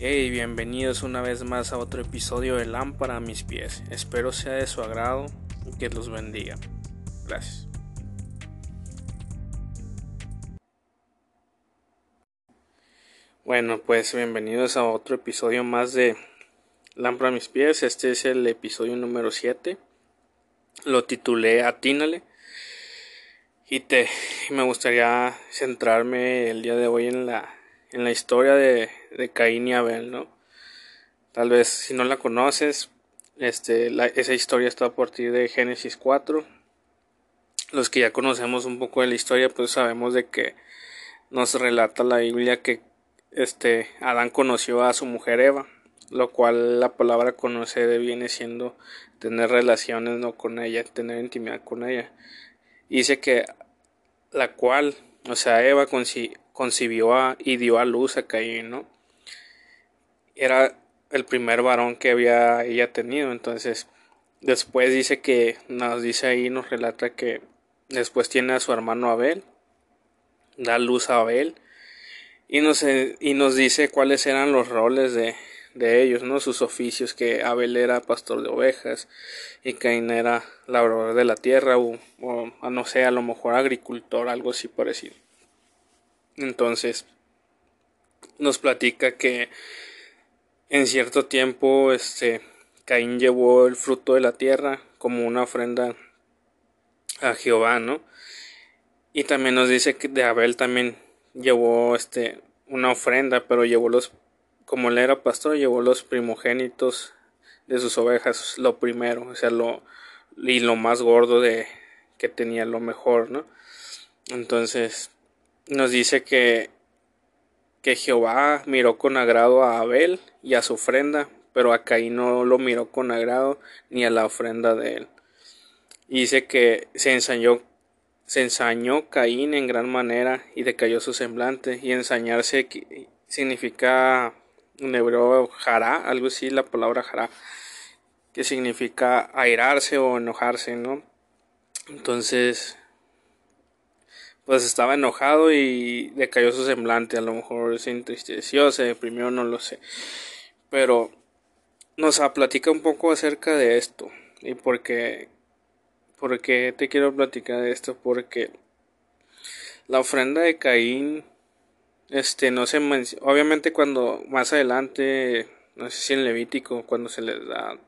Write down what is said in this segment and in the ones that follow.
Hey, bienvenidos una vez más a otro episodio de Lámpara a mis pies. Espero sea de su agrado y que los bendiga. Gracias. Bueno, pues bienvenidos a otro episodio más de Lámpara a mis pies. Este es el episodio número 7. Lo titulé Atínale. Y te me gustaría centrarme el día de hoy en la en la historia de, de Caín y Abel, ¿no? Tal vez si no la conoces, este, esa historia está a partir de Génesis 4. Los que ya conocemos un poco de la historia, pues sabemos de que nos relata la Biblia que este Adán conoció a su mujer Eva, lo cual la palabra conocer viene siendo tener relaciones no con ella, tener intimidad con ella. dice que la cual, o sea, Eva concibió a, y dio a luz a Caín, ¿no? Era el primer varón que había ella tenido, entonces después dice que nos dice ahí, nos relata que después tiene a su hermano Abel, da luz a Abel y nos, y nos dice cuáles eran los roles de, de ellos, ¿no? Sus oficios, que Abel era pastor de ovejas y Caín era labrador de la tierra o, o no sé, a lo mejor agricultor, algo así parecido. Entonces, nos platica que en cierto tiempo este Caín llevó el fruto de la tierra como una ofrenda a Jehová, ¿no? Y también nos dice que de Abel también llevó este una ofrenda, pero llevó los como él era pastor, llevó los primogénitos de sus ovejas, lo primero, o sea, lo y lo más gordo de que tenía lo mejor, ¿no? Entonces, nos dice que, que Jehová miró con agrado a Abel y a su ofrenda, pero a Caín no lo miró con agrado ni a la ofrenda de él. Y dice que se ensañó, se ensañó Caín en gran manera y decayó su semblante. Y ensañarse significa en hebreo jará, algo así, la palabra jará, que significa airarse o enojarse, ¿no? Entonces pues estaba enojado y decayó su semblante, a lo mejor se entristeció, se deprimió, no lo sé. Pero nos platica un poco acerca de esto y por qué, te quiero platicar de esto, porque la ofrenda de Caín, este, no se obviamente cuando más adelante, no sé si en Levítico, cuando se les da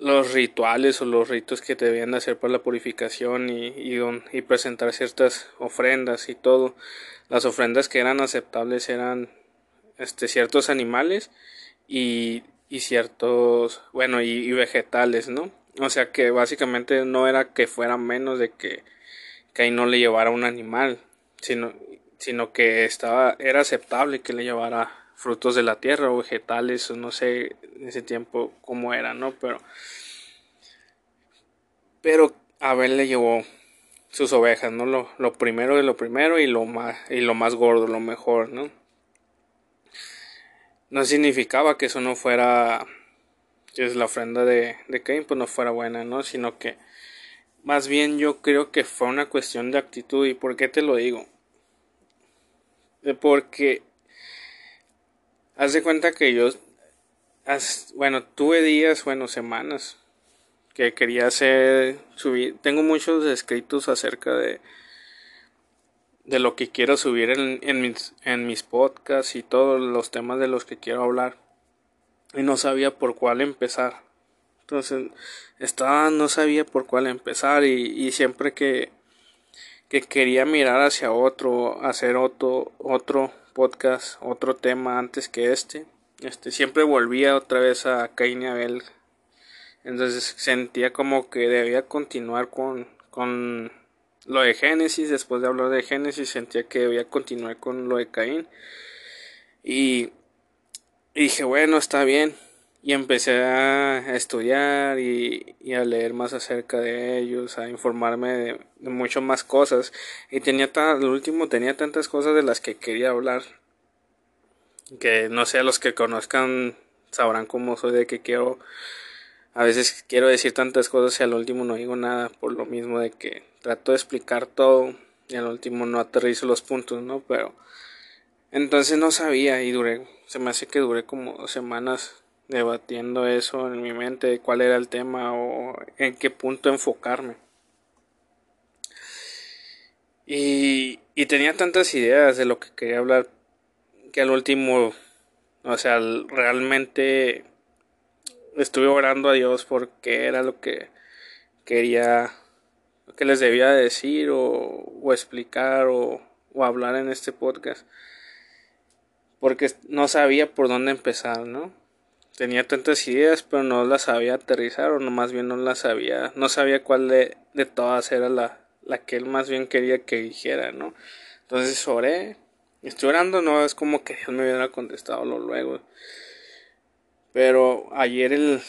los rituales o los ritos que debían hacer para la purificación y, y, presentar ciertas ofrendas y todo. Las ofrendas que eran aceptables eran este, ciertos animales y, y ciertos, bueno, y, vegetales, ¿no? O sea que básicamente no era que fuera menos de que, ahí no le llevara un animal, sino, sino que estaba, era aceptable que le llevara frutos de la tierra o vegetales, o no sé en ese tiempo cómo era, ¿no? Pero, pero Abel le llevó sus ovejas, ¿no? Lo, lo, primero de lo primero y lo más, y lo más gordo, lo mejor, ¿no? No significaba que eso no fuera, que es la ofrenda de, de Cain, pues no fuera buena, ¿no? Sino que más bien yo creo que fue una cuestión de actitud. ¿Y por qué te lo digo? Porque Haz de cuenta que yo, bueno, tuve días, bueno, semanas que quería hacer, subir, tengo muchos escritos acerca de, de lo que quiero subir en, en, mis, en mis podcasts y todos los temas de los que quiero hablar. Y no sabía por cuál empezar. Entonces, estaba, no sabía por cuál empezar y, y siempre que, que quería mirar hacia otro, hacer otro, otro podcast, otro tema antes que este. Este siempre volvía otra vez a Cain y Abel. Entonces sentía como que debía continuar con, con lo de Génesis. Después de hablar de Génesis, sentía que debía continuar con lo de Caín. Y, dije, bueno, está bien. Y empecé a estudiar y, a leer más acerca de ellos, a informarme de, de mucho más cosas. Y tenía tan, último tenía tantas cosas de las que quería hablar. Que no sé, los que conozcan sabrán cómo soy de que quiero. A veces quiero decir tantas cosas y al último no digo nada por lo mismo de que trato de explicar todo y al último no aterrizo los puntos, ¿no? Pero Entonces no sabía y duré, se me hace que duré como dos semanas debatiendo eso en mi mente, cuál era el tema o en qué punto enfocarme. Y, y tenía tantas ideas de lo que quería hablar que al último, o sea, realmente estuve orando a Dios porque era lo que quería, lo que les debía decir o, o explicar o, o hablar en este podcast. Porque no sabía por dónde empezar, ¿no? Tenía tantas ideas, pero no las sabía aterrizar, o no más bien no las sabía, no sabía cuál de, de todas era la, la que él más bien quería que dijera, ¿no? Entonces oré, estoy orando, no es como que Dios me hubiera contestado luego. Pero ayer el,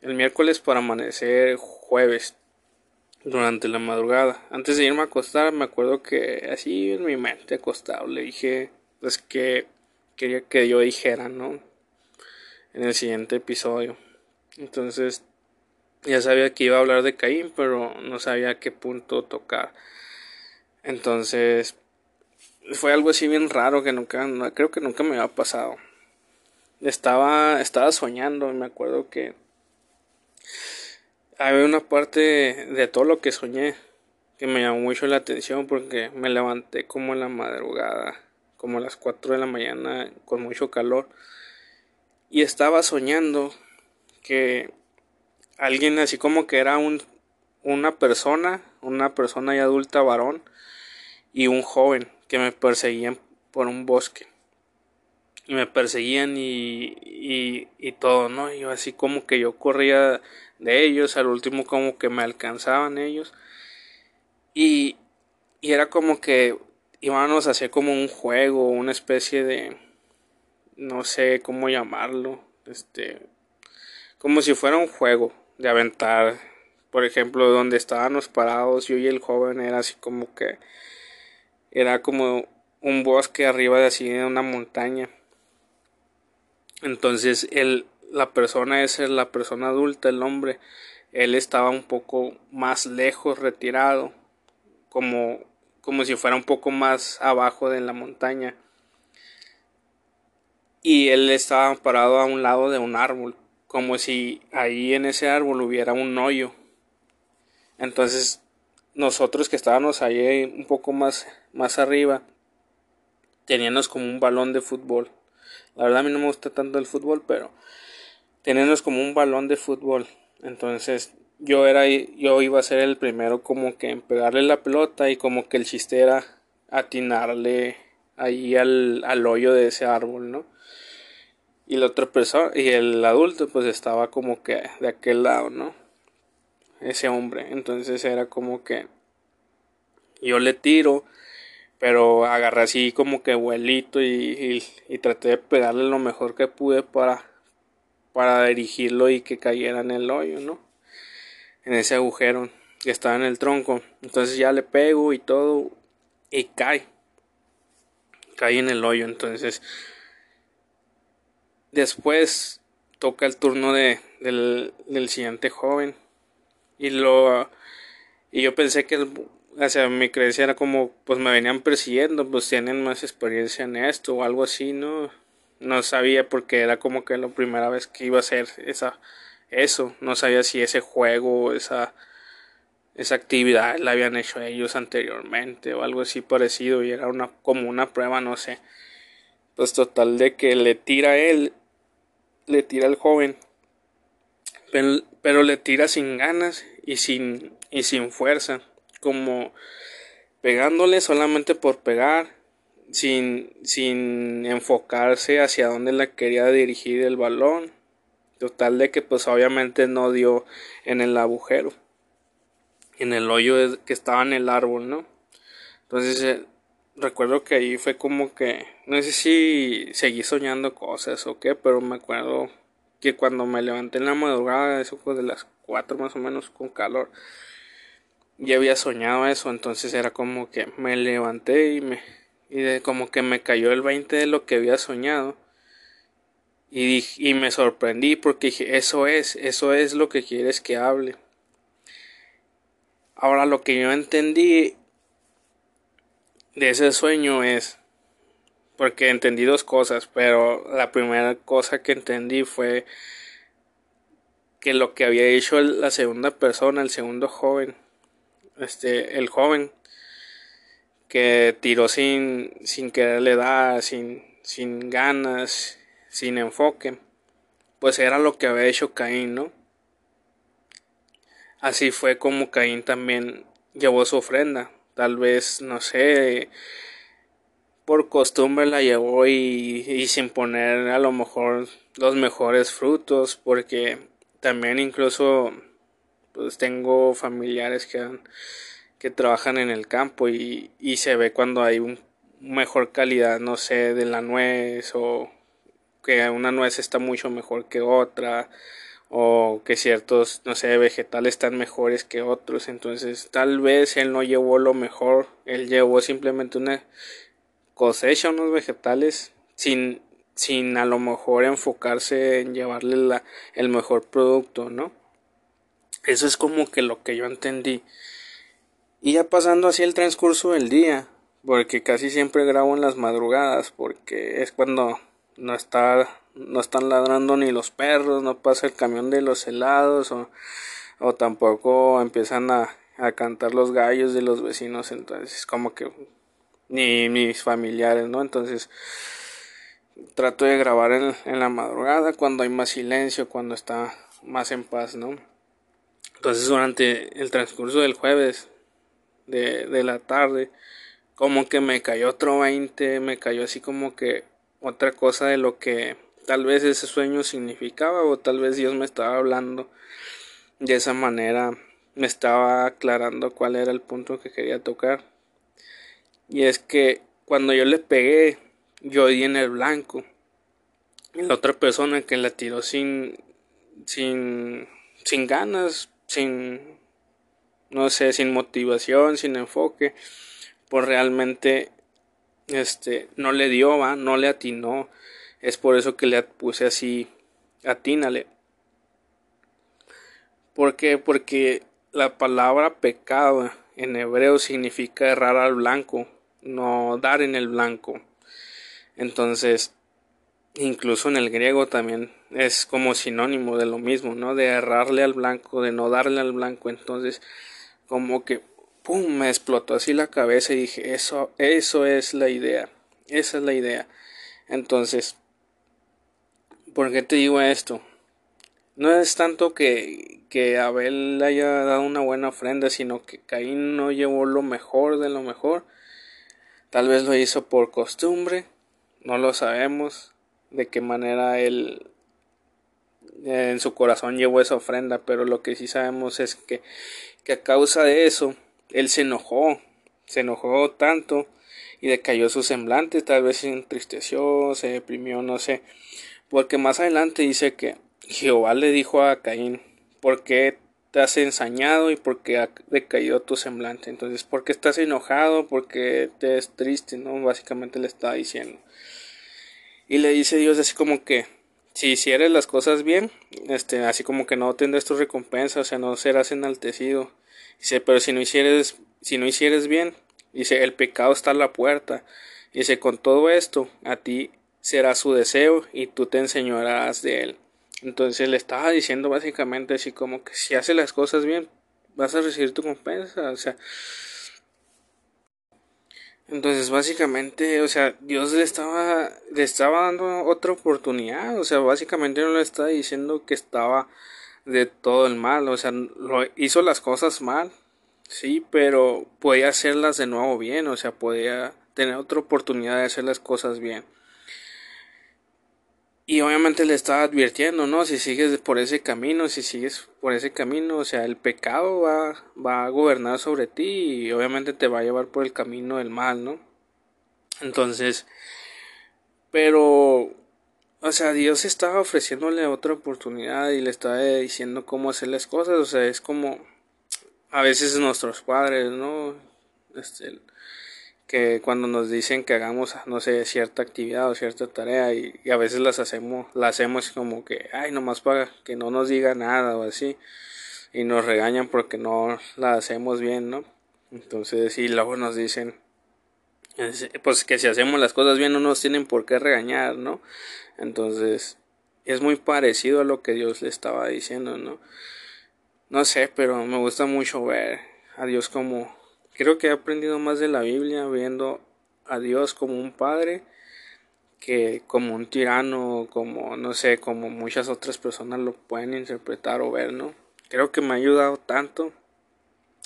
el miércoles para amanecer jueves, durante la madrugada, antes de irme a acostar, me acuerdo que así en mi mente acostado le dije, pues que quería que yo dijera, ¿no? En el siguiente episodio. Entonces, ya sabía que iba a hablar de Caín, pero no sabía a qué punto tocar. Entonces, fue algo así bien raro que nunca, creo que nunca me había pasado. Estaba, estaba soñando y me acuerdo que había una parte de todo lo que soñé que me llamó mucho la atención porque me levanté como en la madrugada, como a las 4 de la mañana con mucho calor y estaba soñando que alguien así como que era un, una persona, una persona ya adulta varón y un joven que me perseguían por un bosque. Y me perseguían y, y, y todo, ¿no? Y yo así como que yo corría de ellos, al último como que me alcanzaban ellos. Y, y era como que íbamos a hacer como un juego, una especie de, no sé cómo llamarlo, este, como si fuera un juego de aventar, por ejemplo, donde estábamos parados, yo y el joven era así como que, era como un bosque arriba de así de una montaña. Entonces él, la persona esa, la persona adulta, el hombre, él estaba un poco más lejos, retirado, como, como si fuera un poco más abajo de la montaña y él estaba parado a un lado de un árbol, como si ahí en ese árbol hubiera un hoyo. Entonces nosotros que estábamos ahí un poco más, más arriba, teníamos como un balón de fútbol. La verdad a mí no me gusta tanto el fútbol, pero teníamos como un balón de fútbol. Entonces yo era yo iba a ser el primero como que en pegarle la pelota y como que el chiste era atinarle ahí al, al hoyo de ese árbol, ¿no? Y la otra persona y el adulto pues estaba como que de aquel lado no ese hombre. Entonces era como que yo le tiro pero agarré así como que vuelito y, y, traté de pegarle lo mejor que pude para para dirigirlo y que cayera en el hoyo no en ese agujero que estaba en el tronco. Entonces ya le pego y todo y cae. Cae en el hoyo. Entonces Después toca el turno de, del, siguiente joven. Y lo y yo pensé que o sea, mi creencia era como pues me venían persiguiendo, pues tienen más experiencia en esto o algo así, ¿no? No sabía porque era como que la primera vez que iba a hacer esa eso, no sabía si ese juego, esa esa actividad la habían hecho ellos anteriormente o algo así parecido y era una como una prueba, no sé. Pues total de que le tira él le tira al joven, pero, le tira sin ganas y sin, y sin fuerza, como pegándole solamente por pegar, sin, sin enfocarse hacia dónde la quería dirigir el balón. Total de que pues obviamente no dio en el agujero, en el hoyo que estaba en el árbol, ¿no? Entonces eh, recuerdo que ahí fue como que, no sé si seguí soñando cosas o qué, pero me acuerdo que cuando me levanté en la madrugada, eso fue de las 4 más o menos con calor, ya había soñado eso, entonces era como que me levanté y me, y de, como que me cayó el 20 de lo que había soñado. Y, y me sorprendí porque dije, eso es, eso es lo que quieres que hable. Ahora lo que yo entendí de ese sueño es, porque entendí dos cosas, pero la primera cosa que entendí fue que lo que había hecho la segunda persona, el segundo joven, este, el joven, que tiró sin, sin quererle dar, sin, sin ganas, sin enfoque, pues era lo que había hecho Caín, ¿no? Así fue como Caín también llevó su ofrenda. Tal vez, no sé, por costumbre la llevó y, y, sin poner a lo mejor los mejores frutos, porque también incluso pues tengo familiares que que trabajan en el campo y, y se ve cuando hay un mejor calidad, no sé, de la nuez o que una nuez está mucho mejor que otra o que ciertos, no sé, vegetales están mejores que otros, entonces tal vez él no llevó lo mejor, él llevó simplemente una cosecha, unos vegetales sin sin a lo mejor enfocarse en llevarle la, el mejor producto, ¿no? Eso es como que lo que yo entendí. Y ya pasando así el transcurso del día, porque casi siempre grabo en las madrugadas, porque es cuando no está no están ladrando ni los perros, no pasa el camión de los helados o, o tampoco empiezan a, a cantar los gallos de los vecinos, entonces como que ni mis familiares, ¿no? Entonces trato de grabar en, en, la madrugada cuando hay más silencio, cuando está más en paz, ¿no? Entonces durante el transcurso del jueves de, de la tarde, como que me cayó otro 20, me cayó así como que otra cosa de lo que tal vez ese sueño significaba o tal vez Dios me estaba hablando de esa manera, me estaba aclarando cuál era el punto que quería tocar. Y es que cuando yo le pegué, yo di en el blanco. La otra persona que la tiró sin, sin, sin ganas, sin, no sé, sin motivación, sin enfoque, pues realmente este no le dio, ¿va? no le atinó. Es por eso que le puse así, atínale. ¿Por qué? Porque la palabra pecado en hebreo significa errar al blanco, no dar en el blanco. Entonces, incluso en el griego también es como sinónimo de lo mismo, ¿no? De errarle al blanco, de no darle al blanco. Entonces, como que, ¡pum!, me explotó así la cabeza y dije, eso, eso es la idea, esa es la idea. Entonces, ¿por qué te digo esto? No es tanto que, que Abel haya dado una buena ofrenda, sino que Caín no llevó lo mejor de lo mejor. Tal vez lo hizo por costumbre, no lo sabemos de qué manera él en su corazón llevó esa ofrenda, pero lo que sí sabemos es que que a causa de eso él se enojó, se enojó tanto y decayó su semblante, tal vez se entristeció, se deprimió, no sé, porque más adelante dice que Jehová le dijo a Caín, ¿por qué te has ensañado y por qué ha decaído tu semblante? Entonces, ¿por qué estás enojado? ¿Por qué te es triste? ¿No? Básicamente le está diciendo. Y le dice Dios así como que, si hicieres las cosas bien, este, así como que no tendrás tu recompensa, o sea, no serás enaltecido. Dice, pero si no hicieres, si no hicieres bien, dice, el pecado está a la puerta. Dice, con todo esto, a ti será su deseo y tú te enseñarás de él. Entonces le estaba diciendo básicamente así como que si haces las cosas bien, vas a recibir tu recompensa, o sea, entonces, básicamente, o sea, Dios le estaba, le estaba dando otra oportunidad, o sea, básicamente no le estaba diciendo que estaba de todo el mal, o sea, lo, hizo las cosas mal, sí, pero podía hacerlas de nuevo bien, o sea, podía tener otra oportunidad de hacer las cosas bien. Y obviamente le estaba advirtiendo, ¿no? Si sigues por ese camino, si sigues por ese camino, o sea, el pecado va, va a gobernar sobre ti y obviamente te va a llevar por el camino del mal, ¿no? Entonces, pero, o sea, Dios estaba ofreciéndole otra oportunidad y le estaba diciendo cómo hacer las cosas, o sea, es como a veces nuestros padres, ¿no? Este, que cuando nos dicen que hagamos, no sé, cierta actividad o cierta tarea y, a veces las hacemos, la hacemos como que, ay, nomás para que no nos diga nada o así, y nos regañan porque no la hacemos bien, ¿no? Entonces, y luego nos dicen, pues que si hacemos las cosas bien no nos tienen por qué regañar, ¿no? Entonces, es muy parecido a lo que Dios le estaba diciendo, ¿no? No sé, pero me gusta mucho ver a Dios como... Creo que he aprendido más de la Biblia viendo a Dios como un padre que como un tirano, como no sé, como muchas otras personas lo pueden interpretar o ver, ¿no? Creo que me ha ayudado tanto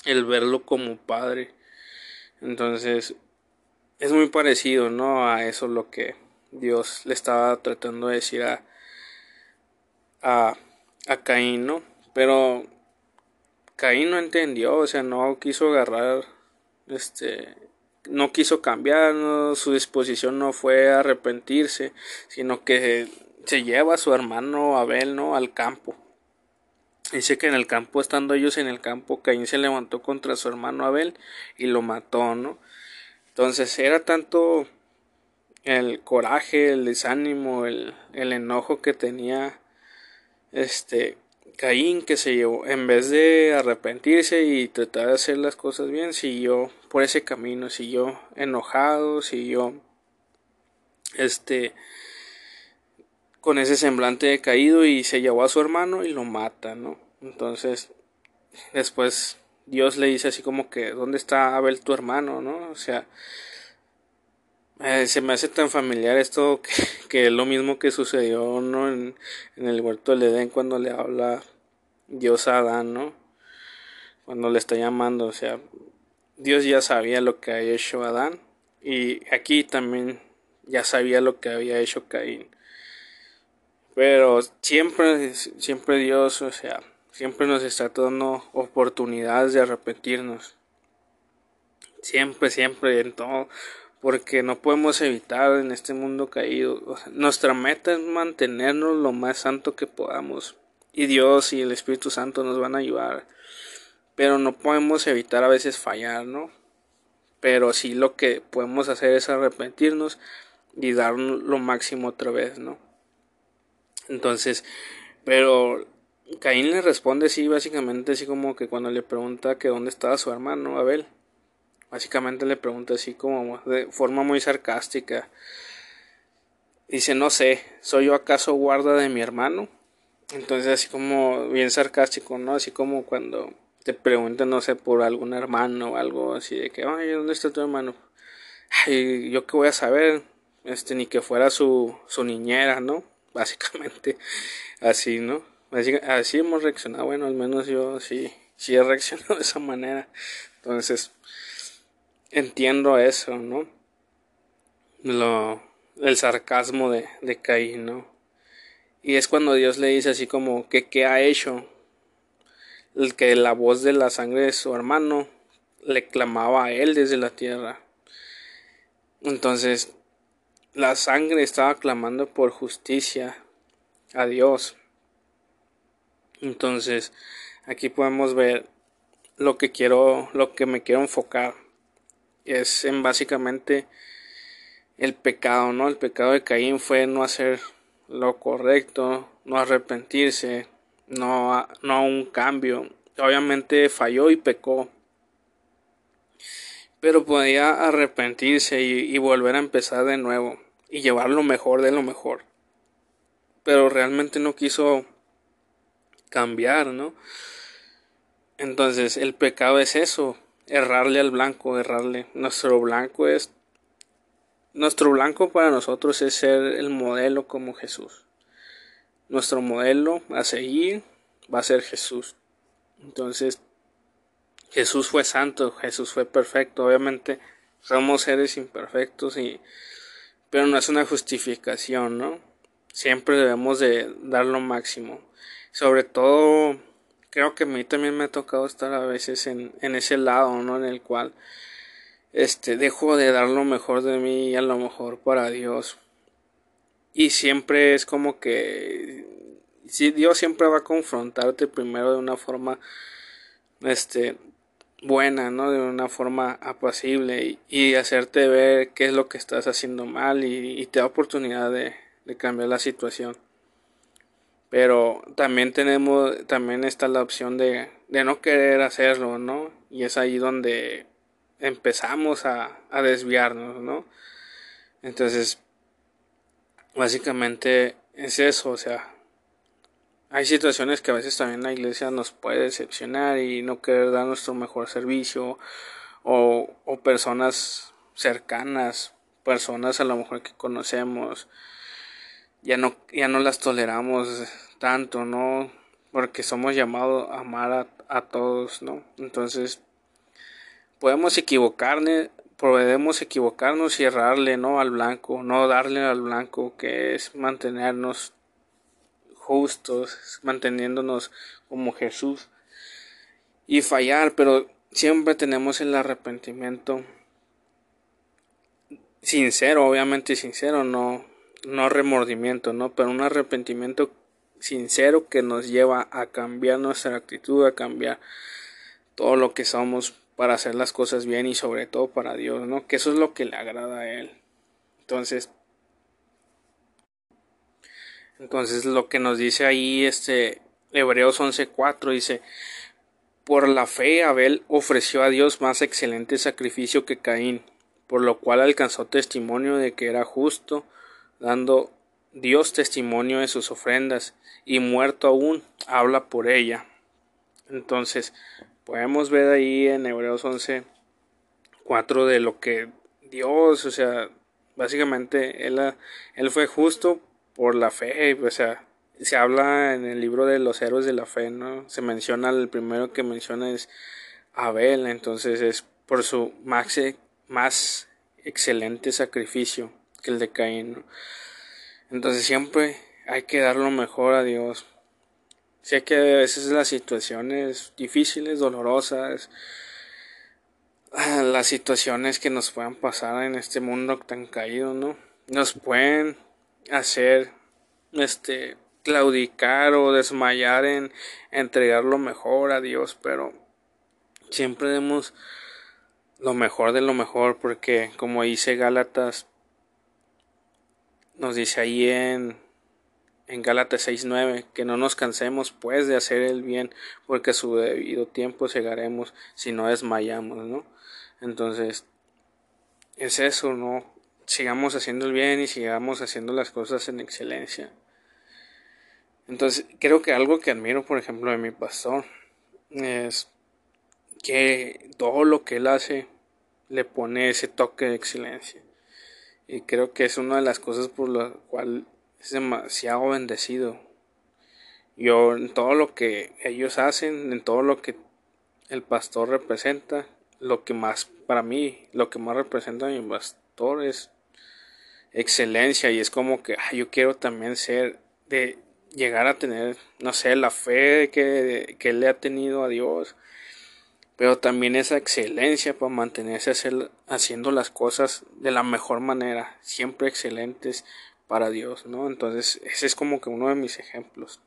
el verlo como padre. Entonces, es muy parecido, ¿no? A eso lo que Dios le estaba tratando de decir a, a, Caín, ¿no? Pero Caín no entendió, o sea, no quiso agarrar, este, no quiso cambiar, su disposición no fue arrepentirse, sino que se lleva a su hermano Abel, ¿no? Al campo. Dice que en el campo, estando ellos en el campo, Caín se levantó contra su hermano Abel y lo mató, ¿no? Entonces era tanto el coraje, el desánimo, el, el enojo que tenía este Caín que se llevó, en vez de arrepentirse y tratar de hacer las cosas bien, siguió por ese camino, siguió enojado, siguió este con ese semblante de caído y se llevó a su hermano y lo mata, ¿no? Entonces, después Dios le dice así como que, ¿dónde está Abel tu hermano, no? O sea, eh, se me hace tan familiar esto que, es lo mismo que sucedió, ¿no? En, el huerto del Edén cuando le habla Dios a Adán, ¿no? Cuando le está llamando, o sea, Dios ya sabía lo que había hecho Adán y aquí también ya sabía lo que había hecho Caín. Pero siempre, siempre Dios, o sea, siempre nos está dando oportunidades de arrepentirnos. Siempre, siempre, en todo. Porque no podemos evitar en este mundo caído. Nuestra meta es mantenernos lo más santo que podamos. Y Dios y el Espíritu Santo nos van a ayudar. Pero no podemos evitar a veces fallar, ¿no? Pero sí lo que podemos hacer es arrepentirnos y dar lo máximo otra vez, ¿no? Entonces, pero Caín le responde sí, básicamente así como que cuando le pregunta que dónde estaba su hermano Abel. Básicamente le pregunta así como de forma muy sarcástica. Dice, no sé, ¿soy yo acaso guarda de mi hermano? Entonces así como bien sarcástico, ¿no? Así como cuando te preguntan, no sé, por algún hermano o algo así de que, ay, ¿dónde está tu hermano? Ay, yo qué voy a saber, este, ni que fuera su, su niñera, ¿no? Básicamente, así, ¿no? Así, hemos reaccionado, bueno, al menos yo sí, sí he reaccionado de esa manera. Entonces, entiendo eso, ¿no? Lo, el sarcasmo de, de Caín, ¿no? Y es cuando Dios le dice así como que qué ha hecho. El que la voz de la sangre de su hermano le clamaba a él desde la tierra. Entonces, la sangre estaba clamando por justicia a Dios. Entonces, aquí podemos ver lo que quiero, lo que me quiero enfocar es en básicamente el pecado, ¿no? El pecado de Caín fue no hacer lo correcto, no arrepentirse, no, no un cambio. Obviamente falló y pecó, pero podía arrepentirse y, y volver a empezar de nuevo y llevar lo mejor de lo mejor. Pero realmente no quiso cambiar, ¿no? Entonces el pecado es eso, errarle al blanco, errarle. Nuestro blanco es nuestro blanco para nosotros es ser el modelo como Jesús. Nuestro modelo a seguir va a ser Jesús. Entonces, Jesús fue santo, Jesús fue perfecto. Obviamente somos seres imperfectos y pero no es una justificación, ¿no? Siempre debemos de dar lo máximo sobre todo creo que a mí también me ha tocado estar a veces en, en ese lado, ¿no? En el cual este dejo de dar lo mejor de mí y a lo mejor para Dios. Y siempre es como que si Dios siempre va a confrontarte primero de una forma este buena, ¿no? De una forma apacible y, hacerte ver qué es lo que estás haciendo mal y, te da oportunidad de, de cambiar la situación pero también tenemos también está la opción de, de no querer hacerlo no y es ahí donde empezamos a, a desviarnos, ¿no? Entonces, básicamente es eso, o sea, hay situaciones que a veces también la iglesia nos puede decepcionar y no querer dar nuestro mejor servicio o, o personas cercanas, personas a lo mejor que conocemos, ya no, ya no las toleramos tanto, ¿no? Porque somos llamados a amar a, a todos, ¿no? Entonces, podemos equivocarnos, podemos equivocarnos y errarle, ¿no? Al blanco, no darle al blanco, que es mantenernos justos, manteniéndonos como Jesús y fallar, pero siempre tenemos el arrepentimiento sincero, obviamente sincero, no, no remordimiento, ¿no? Pero un arrepentimiento sincero que nos lleva a cambiar nuestra actitud, a cambiar todo lo que somos para hacer las cosas bien y sobre todo para Dios, ¿no? Que eso es lo que le agrada a Él. Entonces, entonces lo que nos dice ahí este Hebreos 11:4 dice, por la fe Abel ofreció a Dios más excelente sacrificio que Caín, por lo cual alcanzó testimonio de que era justo, dando Dios testimonio de sus ofrendas, y muerto aún habla por ella. Entonces, podemos ver ahí en Hebreos 11, 4 de lo que Dios, o sea, básicamente él, él fue justo por la fe, o sea, se habla en el libro de los héroes de la fe, ¿no? Se menciona, el primero que menciona es Abel, entonces es por su más, más excelente sacrificio el de Caín, Entonces siempre hay que dar lo mejor a Dios. Sé que a veces las situaciones difíciles, dolorosas, las situaciones que nos puedan pasar en este mundo tan caído, ¿no? Nos pueden hacer este claudicar o desmayar en entregar lo mejor a Dios, pero siempre demos lo mejor de lo mejor porque como dice Gálatas nos dice ahí en en Gálatas 6:9 que no nos cansemos pues de hacer el bien porque a su debido tiempo llegaremos si no desmayamos, ¿no? Entonces es eso, ¿no? sigamos haciendo el bien y sigamos haciendo las cosas en excelencia. Entonces, creo que algo que admiro, por ejemplo, de mi pastor es que todo lo que él hace le pone ese toque de excelencia. Y creo que es una de las cosas por la cual es demasiado bendecido. Yo en todo lo que ellos hacen, en todo lo que el pastor representa, lo que más para mí, lo que más representa a mi pastor es excelencia y es como que yo quiero también ser de llegar a tener, no sé, la fe que, que le ha tenido a Dios, pero también esa excelencia para mantenerse haciendo las cosas de la mejor manera, siempre excelentes para Dios, ¿no? Entonces, ese es como que uno de mis ejemplos.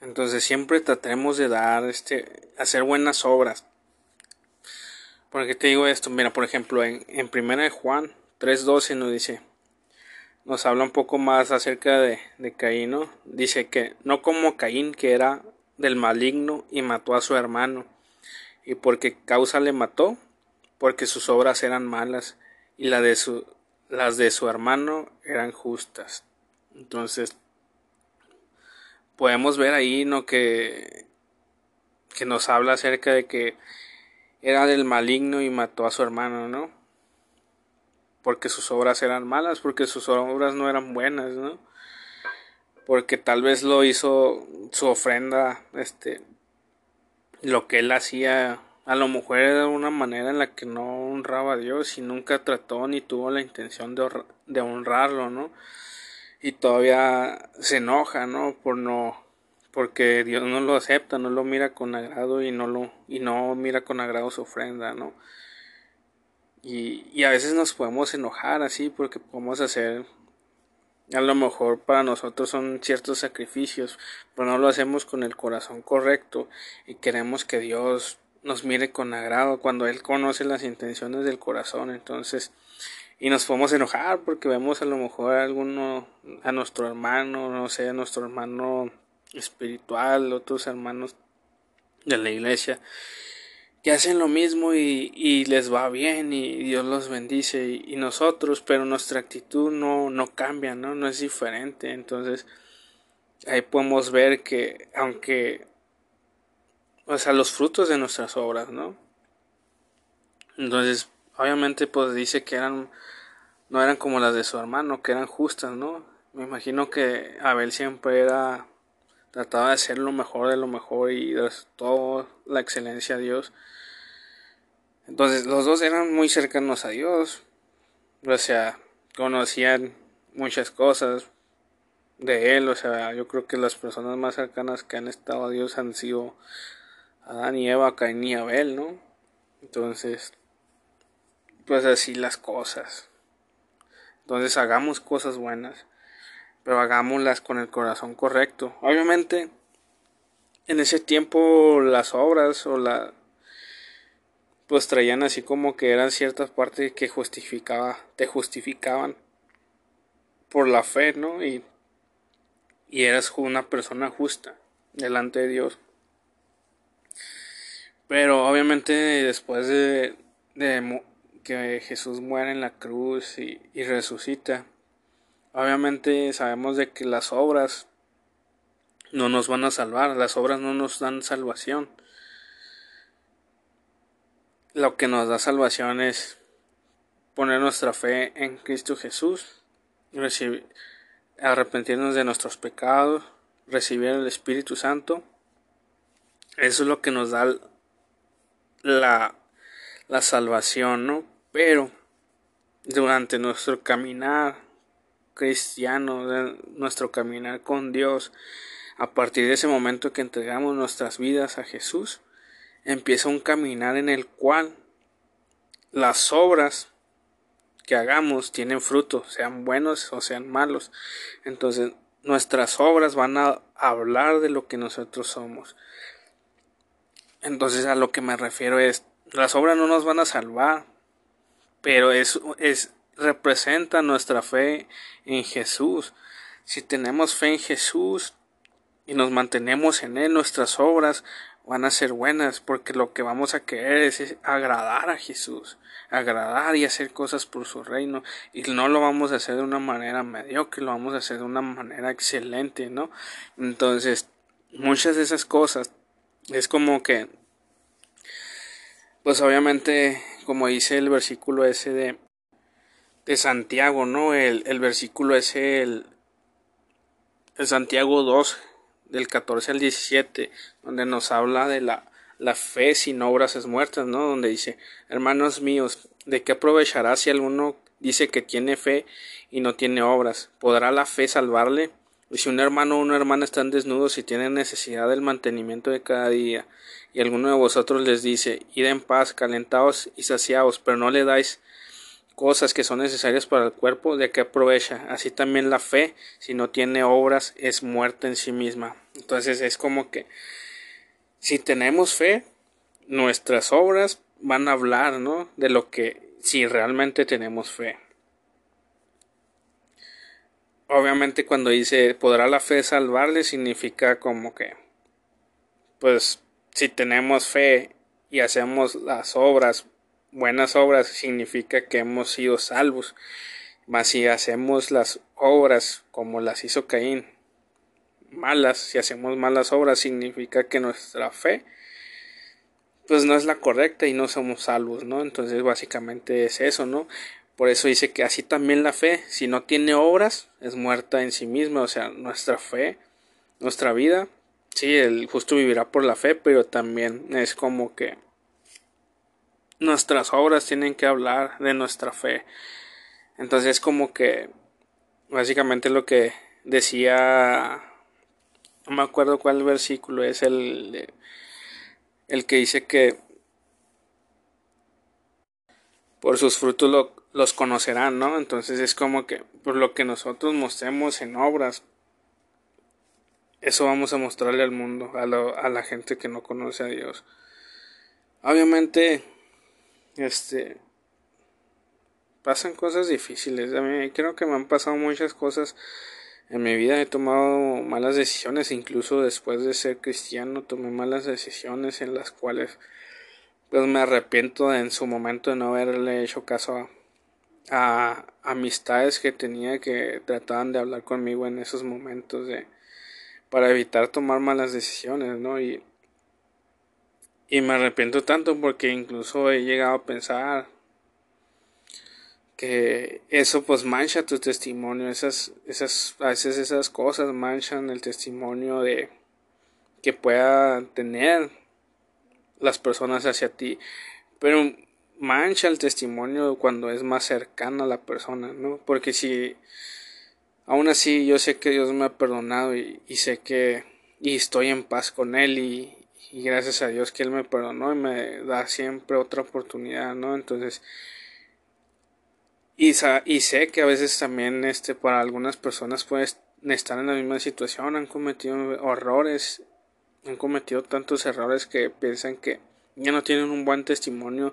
Entonces, siempre tratemos de dar, este, hacer buenas obras. Porque te digo esto, mira, por ejemplo, en, en Primera de Juan 3.12 nos dice, nos habla un poco más acerca de, de Caín, ¿no? Dice que no como Caín que era del maligno y mató a su hermano. ¿Y porque causa le mató? Porque sus obras eran malas y la de su, las de su hermano eran justas. Entonces, podemos ver ahí, ¿no? Que, que nos habla acerca de que era del maligno y mató a su hermano, ¿no? porque sus obras eran malas, porque sus obras no eran buenas, ¿no? Porque tal vez lo hizo su ofrenda, este, lo que él hacía, a lo mejor era una manera en la que no honraba a Dios y nunca trató ni tuvo la intención de, de honrarlo, ¿no? Y todavía se enoja, ¿no? Por no, porque Dios no lo acepta, no lo mira con agrado y no lo, y no mira con agrado su ofrenda, ¿no? Y, y a veces nos podemos enojar así porque podemos hacer a lo mejor para nosotros son ciertos sacrificios, pero no lo hacemos con el corazón correcto y queremos que Dios nos mire con agrado cuando Él conoce las intenciones del corazón. Entonces, y nos podemos enojar porque vemos a lo mejor a alguno, a nuestro hermano, no sé, a nuestro hermano espiritual, otros hermanos de la iglesia, que hacen lo mismo y, les va bien y Dios los bendice y, nosotros, pero nuestra actitud no, no cambia, ¿no? No es diferente. Entonces, ahí podemos ver que aunque, o sea, los frutos de nuestras obras, ¿no? Entonces, obviamente, pues dice que eran, no eran como las de su hermano, que eran justas, ¿no? Me imagino que Abel siempre era, trataba de hacer lo mejor de lo mejor y dar toda la excelencia a Dios. Entonces los dos eran muy cercanos a Dios. O sea, conocían muchas cosas de Él. O sea, yo creo que las personas más cercanas que han estado a Dios han sido Adán y Eva, Caín y Abel, ¿no? Entonces, pues así las cosas. Entonces hagamos cosas buenas, pero hagámoslas con el corazón correcto. Obviamente, en ese tiempo las obras o la pues traían así como que eran ciertas partes que justificaba, te justificaban por la fe, ¿no? Y, y eras una persona justa delante de Dios. Pero obviamente después de, que Jesús muere en la cruz y, y resucita, obviamente sabemos de que las obras no nos van a salvar, las obras no nos dan salvación lo que nos da salvación es poner nuestra fe en Cristo Jesús, recibir, arrepentirnos de nuestros pecados, recibir el Espíritu Santo. Eso es lo que nos da la, la salvación, ¿no? Pero durante nuestro caminar cristiano, nuestro caminar con Dios, a partir de ese momento que entregamos nuestras vidas a Jesús, empieza un caminar en el cual las obras que hagamos tienen fruto, sean buenos o sean malos. Entonces, nuestras obras van a hablar de lo que nosotros somos. Entonces, a lo que me refiero es, las obras no nos van a salvar, pero es, es representa nuestra fe en Jesús. Si tenemos fe en Jesús y nos mantenemos en él, nuestras obras van a ser buenas porque lo que vamos a querer es, agradar a Jesús, agradar y hacer cosas por su reino y no lo vamos a hacer de una manera mediocre, lo vamos a hacer de una manera excelente, ¿no? Entonces, muchas de esas cosas es como que pues obviamente como dice el versículo ese de de Santiago, ¿no? El, el versículo ese el, el Santiago 2 del 14 al 17, donde nos habla de la, la fe sin obras es muerta, ¿no? Donde dice, hermanos míos, ¿de qué aprovechará si alguno dice que tiene fe y no tiene obras? ¿Podrá la fe salvarle? Y si un hermano o una hermana están desnudos y tienen necesidad del mantenimiento de cada día, y alguno de vosotros les dice, id en paz, calentaos y saciaos, pero no le dais cosas que son necesarias para el cuerpo, ¿de qué aprovecha? Así también la fe, si no tiene obras, es muerta en sí misma. Entonces es como que si tenemos fe, nuestras obras van a hablar, ¿no? De lo que si realmente tenemos fe. Obviamente cuando dice podrá la fe salvarle significa como que pues si tenemos fe y hacemos las obras buenas obras significa que hemos sido salvos. Mas si hacemos las obras como las hizo Caín, malas, si hacemos malas obras significa que nuestra fe pues no es la correcta y no somos salvos, ¿no? Entonces básicamente es eso, ¿no? Por eso dice que así también la fe, si no tiene obras, es muerta en sí misma, o sea, nuestra fe, nuestra vida, sí, el justo vivirá por la fe, pero también es como que nuestras obras tienen que hablar de nuestra fe. Entonces como que básicamente lo que decía no me acuerdo cuál versículo es el el que dice que por sus frutos los conocerán, ¿no? Entonces es como que por lo que nosotros mostremos en obras eso vamos a mostrarle al mundo, a la gente que no conoce a Dios. Obviamente este pasan cosas difíciles. A mí creo que me han pasado muchas cosas en mi vida. He tomado malas decisiones, incluso después de ser cristiano tomé malas decisiones en las cuales pues me arrepiento en su momento de no haberle hecho caso a, amistades que tenía que trataban de hablar conmigo en esos momentos de para evitar tomar malas decisiones, ¿no? Y, y me arrepiento tanto porque incluso he llegado a pensar que eso pues mancha tu testimonio, esas, esas, a veces esas cosas manchan el testimonio de que pueda tener las personas hacia ti, pero mancha el testimonio cuando es más cercana a la persona, ¿no? Porque si aún así yo sé que Dios me ha perdonado y, sé que y estoy en paz con él y, y gracias a Dios que él me perdonó y me da siempre otra oportunidad, ¿no? Entonces y, y sé que a veces también este, para algunas personas pueden estar en la misma situación, han cometido errores, han cometido tantos errores que piensan que ya no tienen un buen testimonio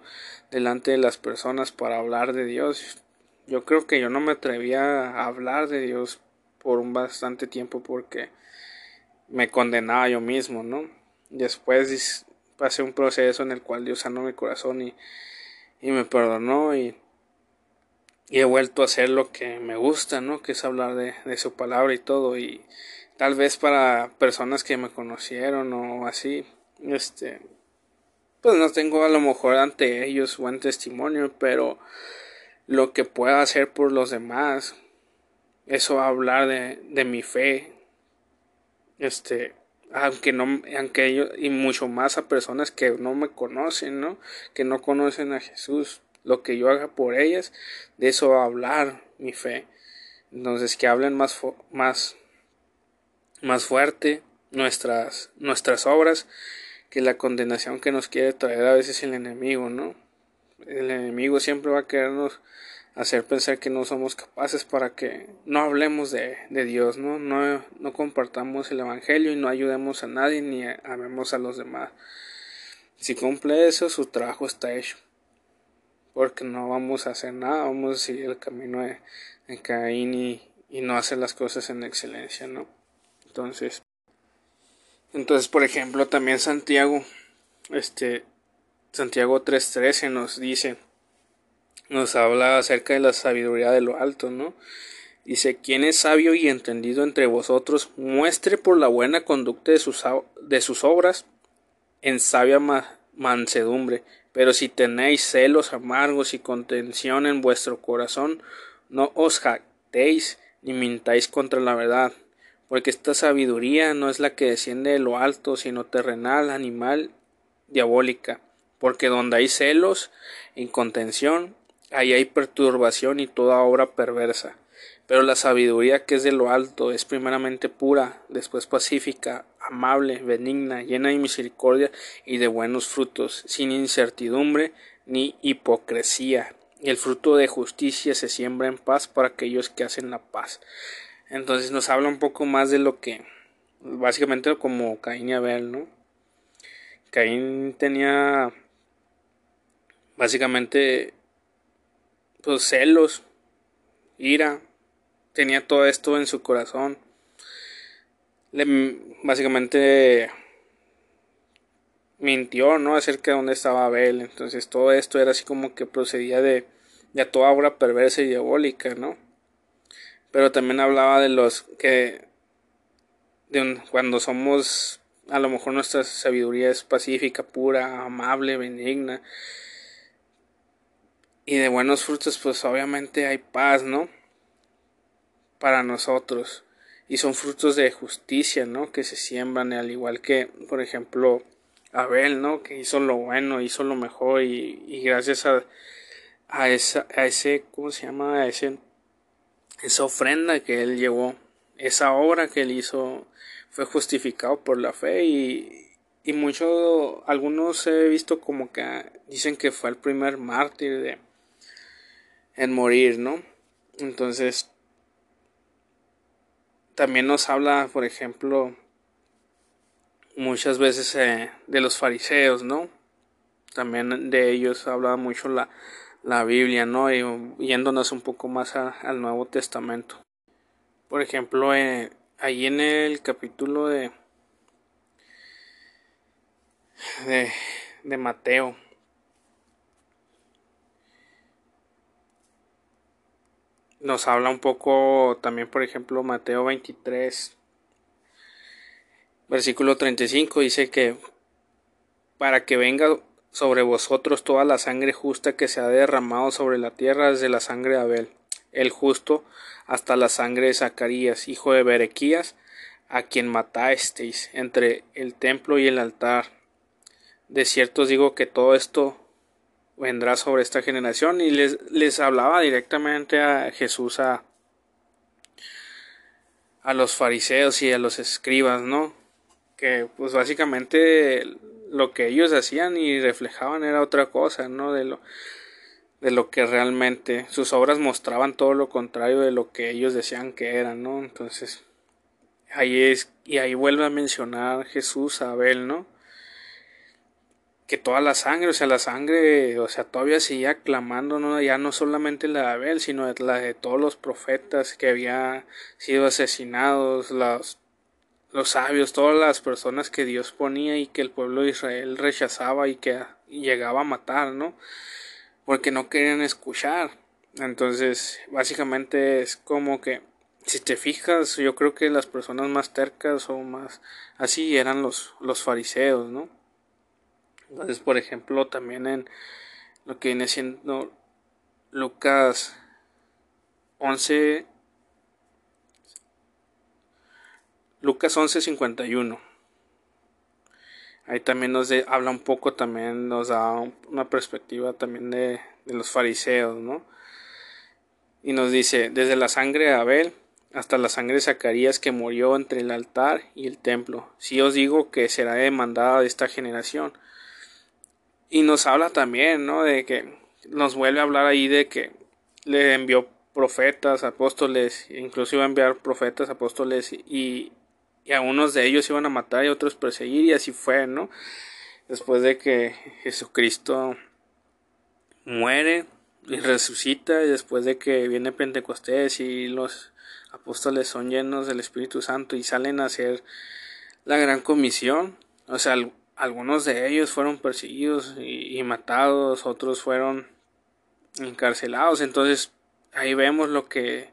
delante de las personas para hablar de Dios. Yo creo que yo no me atrevía a hablar de Dios por un bastante tiempo porque me condenaba yo mismo, ¿no? Después pasé un proceso en el cual Dios sanó mi corazón y, y me perdonó y y he vuelto a hacer lo que me gusta, ¿no? Que es hablar de, de, su palabra y todo. Y tal vez para personas que me conocieron o así, este, pues no tengo a lo mejor ante ellos buen testimonio, pero lo que pueda hacer por los demás, eso hablar de, de mi fe, este, aunque no, aunque y mucho más a personas que no me conocen, ¿no? Que no conocen a Jesús lo que yo haga por ellas, de eso va a hablar mi fe. Entonces que hablen más, más, más fuerte nuestras, nuestras obras que la condenación que nos quiere traer a veces el enemigo, ¿no? El enemigo siempre va a querernos hacer pensar que no somos capaces para que no hablemos de, de Dios, ¿no? ¿no? No compartamos el Evangelio y no ayudemos a nadie ni amemos a los demás. Si cumple eso, su trabajo está hecho porque no vamos a hacer nada, vamos a seguir el camino de, Caín y, y, no hacer las cosas en excelencia, ¿no? Entonces, entonces, por ejemplo, también Santiago, este, Santiago 3.13 nos dice, nos habla acerca de la sabiduría de lo alto, ¿no? Dice, quien es sabio y entendido entre vosotros, muestre por la buena conducta de sus, de sus obras en sabia mansedumbre, pero si tenéis celos amargos y contención en vuestro corazón, no os jactéis ni mintáis contra la verdad, porque esta sabiduría no es la que desciende de lo alto, sino terrenal, animal, diabólica, porque donde hay celos y contención, ahí hay perturbación y toda obra perversa. Pero la sabiduría que es de lo alto es primeramente pura, después pacífica, amable, benigna, llena de misericordia y de buenos frutos, sin incertidumbre ni hipocresía. Y el fruto de justicia se siembra en paz para aquellos que hacen la paz. Entonces nos habla un poco más de lo que, básicamente como Caín y Abel, ¿no? Caín tenía básicamente pues celos, ira, tenía todo esto en su corazón le, básicamente mintió, ¿no? Acerca de dónde estaba Abel. Entonces todo esto era así como que procedía de, de toda obra perversa y diabólica, ¿no? Pero también hablaba de los que de cuando somos a lo mejor nuestra sabiduría es pacífica, pura, amable, benigna y de buenos frutos, pues obviamente hay paz, ¿no? Para nosotros y son frutos de justicia, ¿no? Que se siembran, al igual que, por ejemplo, Abel, ¿no? Que hizo lo bueno, hizo lo mejor y, gracias a, a, esa, a ese, ¿cómo se llama? A ese, esa ofrenda que él llevó, esa obra que él hizo, fue justificado por la fe y, y muchos, algunos he visto como que dicen que fue el primer mártir de, en morir, ¿no? Entonces, también nos habla, por ejemplo, muchas veces eh, de los fariseos, ¿no? También de ellos habla mucho la, la Biblia, ¿no? Y yéndonos un poco más al Nuevo Testamento. Por ejemplo, eh, ahí en el capítulo de, de, de Mateo, nos habla un poco también, por ejemplo, Mateo 23, versículo 35, dice que para que venga sobre vosotros toda la sangre justa que se ha derramado sobre la tierra desde la sangre de Abel, el justo, hasta la sangre de Zacarías, hijo de Berequías, a quien matasteis entre el templo y el altar. De cierto os digo que todo esto vendrá sobre esta generación y les, les hablaba directamente a Jesús a, a los fariseos y a los escribas, ¿no? Que pues básicamente lo que ellos hacían y reflejaban era otra cosa, ¿no? De lo, de lo que realmente sus obras mostraban todo lo contrario de lo que ellos decían que eran, ¿no? Entonces, ahí es, y ahí vuelve a mencionar Jesús a Abel, ¿no? Que toda la sangre, o sea, la sangre, o sea, todavía seguía clamando, ¿no? Ya no solamente la de Abel, sino la de todos los profetas que habían sido asesinados, los los sabios, todas las personas que Dios ponía y que el pueblo de Israel rechazaba y que llegaba a matar, ¿no? Porque no querían escuchar. Entonces, básicamente es como que, si te fijas, yo creo que las personas más tercas o más así eran los, los fariseos, ¿no? Entonces, por ejemplo, también en lo que viene siendo Lucas 11, Lucas 11:51. Ahí también nos habla un poco, también nos da una perspectiva también de, de los fariseos, ¿no? Y nos dice, desde la sangre de Abel hasta la sangre de Zacarías que murió entre el altar y el templo. Si os digo que será demandada de esta generación. Y nos habla también, ¿no? De que nos vuelve a hablar ahí de que le envió profetas, apóstoles, incluso iba a enviar profetas, apóstoles y, y a unos de ellos iban a matar y a otros perseguir y así fue, ¿no? Después de que Jesucristo muere y resucita y después de que viene Pentecostés y los apóstoles son llenos del Espíritu Santo y salen a hacer la gran comisión, o sea, algunos de ellos fueron perseguidos y, matados, otros fueron encarcelados, entonces ahí vemos lo que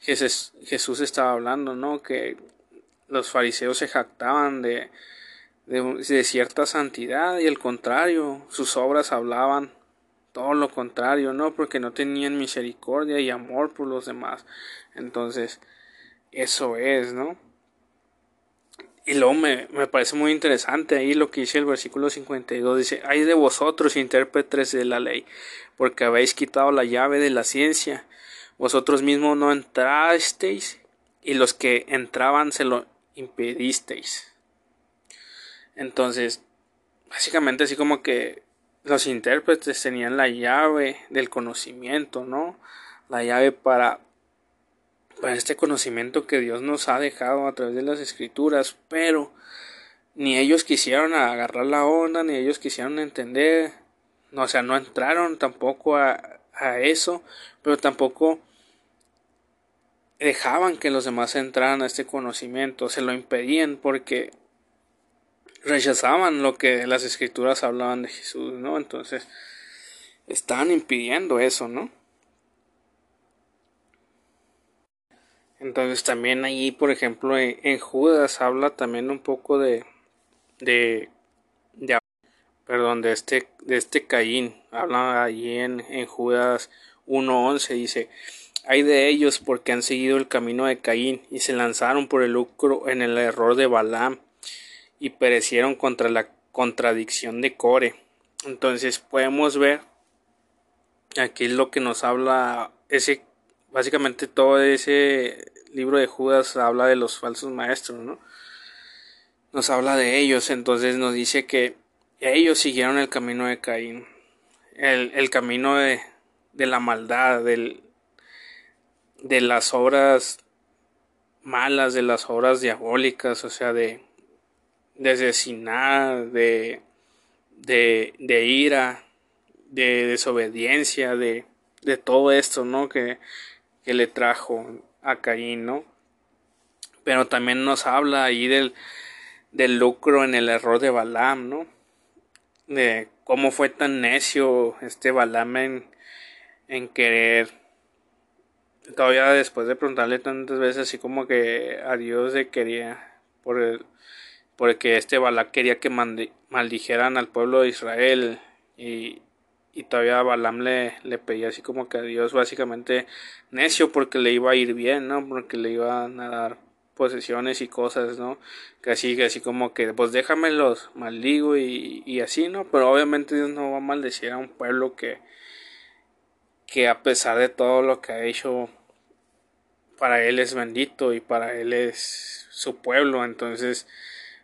Jesús, estaba hablando, ¿no? Que los fariseos se jactaban de, de, cierta santidad y el contrario, sus obras hablaban todo lo contrario, ¿no? Porque no tenían misericordia y amor por los demás. Entonces, eso es, ¿no? Y luego me, me, parece muy interesante ahí lo que dice el versículo 52. Dice, hay de vosotros intérpretes de la ley, porque habéis quitado la llave de la ciencia. Vosotros mismos no entrasteis y los que entraban se lo impedisteis. Entonces, básicamente así como que los intérpretes tenían la llave del conocimiento, ¿no? La llave para, para este conocimiento que Dios nos ha dejado a través de las escrituras, pero ni ellos quisieron agarrar la onda, ni ellos quisieron entender, o sea, no entraron tampoco a, a eso, pero tampoco dejaban que los demás entraran a este conocimiento, se lo impedían porque rechazaban lo que las escrituras hablaban de Jesús, ¿no? Entonces, estaban impidiendo eso, ¿no? Entonces también ahí, por ejemplo, en, Judas habla también un poco de, de, perdón, de este, de este Caín. Habla allí en, en Judas 1.11, dice, hay de ellos porque han seguido el camino de Caín y se lanzaron por el lucro en el error de Balaam y perecieron contra la contradicción de Core. Entonces podemos ver aquí es lo que nos habla ese básicamente todo ese libro de Judas habla de los falsos maestros, ¿no? Nos habla de ellos, entonces nos dice que ellos siguieron el camino de Caín, el, el camino de, de la maldad, del, de las obras malas, de las obras diabólicas, o sea, de, de de, de, de ira, de desobediencia, de, de todo esto, ¿no? Que, que le trajo a Caín, ¿no? Pero también nos habla ahí del, del lucro en el error de Balaam, ¿no? De cómo fue tan necio este Balaam en, en querer todavía después de preguntarle tantas veces así como que a Dios le quería por el porque este Balak quería que maldijeran al pueblo de Israel y, y todavía Balaam le, le pedía así como que a Dios básicamente necio porque le iba a ir bien, ¿no? Porque le iban a dar posesiones y cosas, ¿no? Que así, que así como que, pues déjamelos, maldigo y, y así, ¿no? Pero obviamente Dios no va a maldecir a un pueblo que, que a pesar de todo lo que ha hecho, para él es bendito y para él es su pueblo, entonces